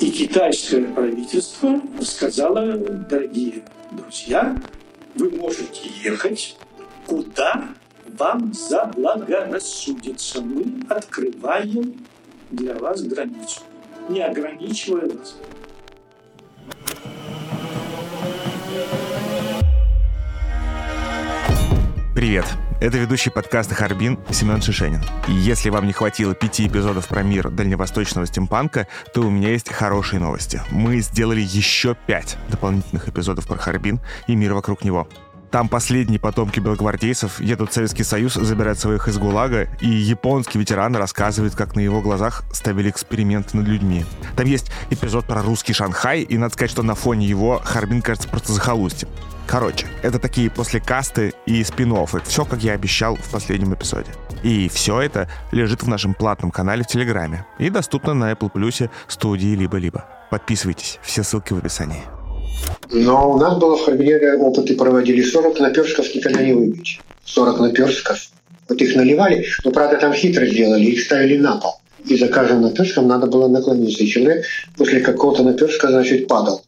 И китайское правительство сказало, дорогие друзья, вы можете ехать куда вам заблагорассудится. Мы открываем для вас границу, не ограничивая вас. Привет! Это ведущий подкаста «Харбин» Семен Шишенин. И если вам не хватило пяти эпизодов про мир дальневосточного стимпанка, то у меня есть хорошие новости. Мы сделали еще пять дополнительных эпизодов про Харбин и мир вокруг него. Там последние потомки белогвардейцев едут в Советский Союз забирать своих из ГУЛАГа, и японский ветеран рассказывает, как на его глазах ставили эксперименты над людьми. Там есть эпизод про русский Шанхай, и надо сказать, что на фоне его Харбин кажется просто захолустьем. Короче, это такие после касты и спин -оффы. Все, как я обещал в последнем эпизоде. И все это лежит в нашем платном канале в Телеграме и доступно на Apple Plus, студии либо-либо. Подписывайтесь, все ссылки в описании. Но у нас было в Харбинере опыты проводили 40 наперстков никогда не выпить. 40 наперстков. Вот их наливали, но, правда, там хитро сделали, их ставили на пол. И за каждым наперстком надо было наклониться. И человек после какого-то наперстка, значит, падал.